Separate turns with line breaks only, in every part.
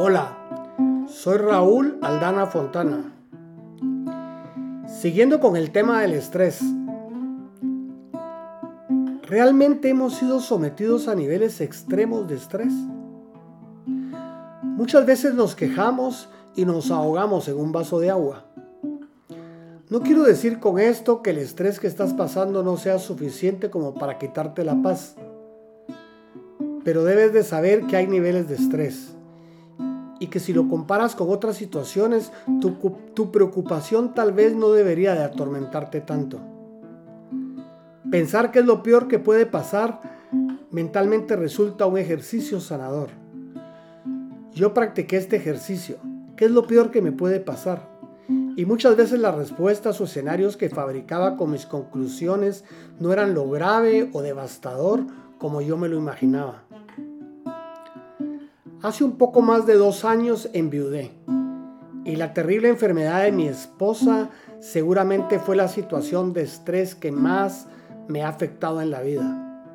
Hola, soy Raúl Aldana Fontana. Siguiendo con el tema del estrés, ¿realmente hemos sido sometidos a niveles extremos de estrés? Muchas veces nos quejamos y nos ahogamos en un vaso de agua. No quiero decir con esto que el estrés que estás pasando no sea suficiente como para quitarte la paz, pero debes de saber que hay niveles de estrés y que si lo comparas con otras situaciones, tu, preocupación tal vez no debería de atormentarte tanto. Pensar que es lo peor que puede pasar mentalmente resulta un ejercicio sanador. Yo practiqué este ejercicio. ¿Qué es lo peor que me puede pasar? Y muchas veces las respuestas o escenarios que fabricaba con mis conclusiones no eran lo grave o devastador como yo me lo imaginaba. Hace un poco más de dos años enviudé y la terrible enfermedad de mi esposa seguramente fue la situación de estrés que más me ha afectado en la vida.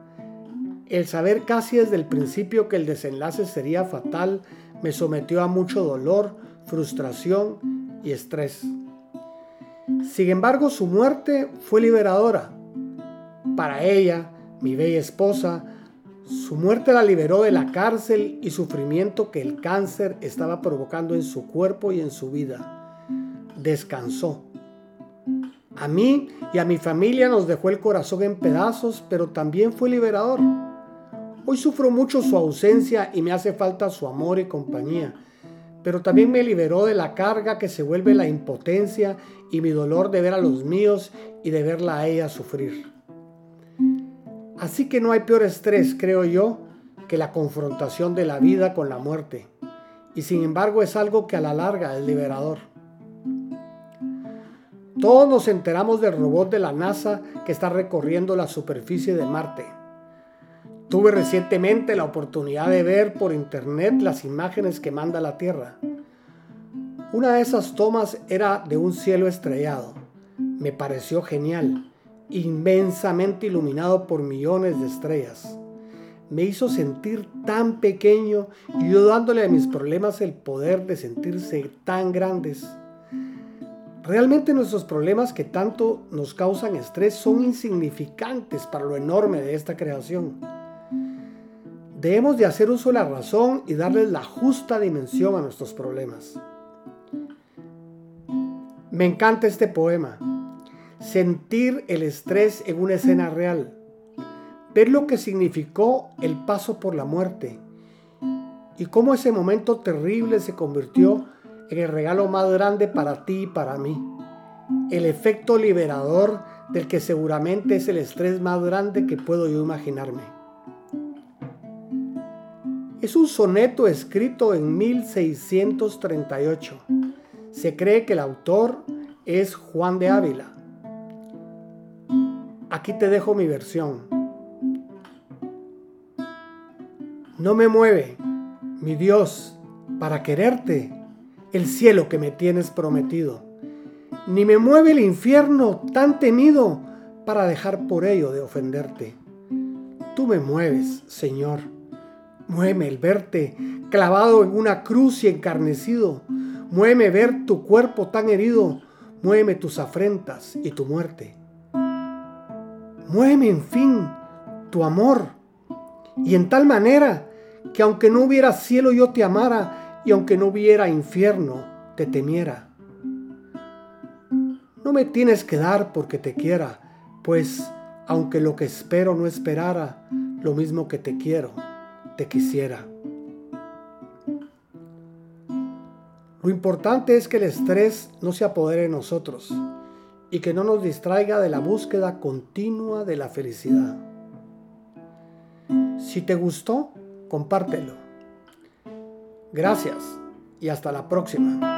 El saber casi desde el principio que el desenlace sería fatal me sometió a mucho dolor, frustración y estrés. Sin embargo, su muerte fue liberadora. Para ella, mi bella esposa, su muerte la liberó de la cárcel y sufrimiento que el cáncer estaba provocando en su cuerpo y en su vida. Descansó. A mí y a mi familia nos dejó el corazón en pedazos, pero también fue liberador. Hoy sufro mucho su ausencia y me hace falta su amor y compañía, pero también me liberó de la carga que se vuelve la impotencia y mi dolor de ver a los míos y de verla a ella sufrir. Así que no hay peor estrés, creo yo, que la confrontación de la vida con la muerte. Y sin embargo es algo que a la larga es liberador. Todos nos enteramos del robot de la NASA que está recorriendo la superficie de Marte. Tuve recientemente la oportunidad de ver por internet las imágenes que manda la Tierra. Una de esas tomas era de un cielo estrellado. Me pareció genial inmensamente iluminado por millones de estrellas. Me hizo sentir tan pequeño y yo dándole a mis problemas el poder de sentirse tan grandes. Realmente nuestros problemas que tanto nos causan estrés son insignificantes para lo enorme de esta creación. Debemos de hacer uso de la razón y darles la justa dimensión a nuestros problemas. Me encanta este poema sentir el estrés en una escena real, ver lo que significó el paso por la muerte y cómo ese momento terrible se convirtió en el regalo más grande para ti y para mí, el efecto liberador del que seguramente es el estrés más grande que puedo yo imaginarme. Es un soneto escrito en 1638. Se cree que el autor es Juan de Ávila. Aquí te dejo mi versión. No me mueve, mi Dios, para quererte, el cielo que me tienes prometido, ni me mueve el infierno tan temido para dejar por ello de ofenderte. Tú me mueves, Señor. Muéveme el verte clavado en una cruz y encarnecido. Muéveme ver tu cuerpo tan herido. Muéveme tus afrentas y tu muerte. Muéveme, en fin, tu amor. Y en tal manera que aunque no hubiera cielo yo te amara y aunque no hubiera infierno te temiera. No me tienes que dar porque te quiera, pues aunque lo que espero no esperara, lo mismo que te quiero, te quisiera. Lo importante es que el estrés no se apodere de nosotros y que no nos distraiga de la búsqueda continua de la felicidad. Si te gustó, compártelo. Gracias y hasta la próxima.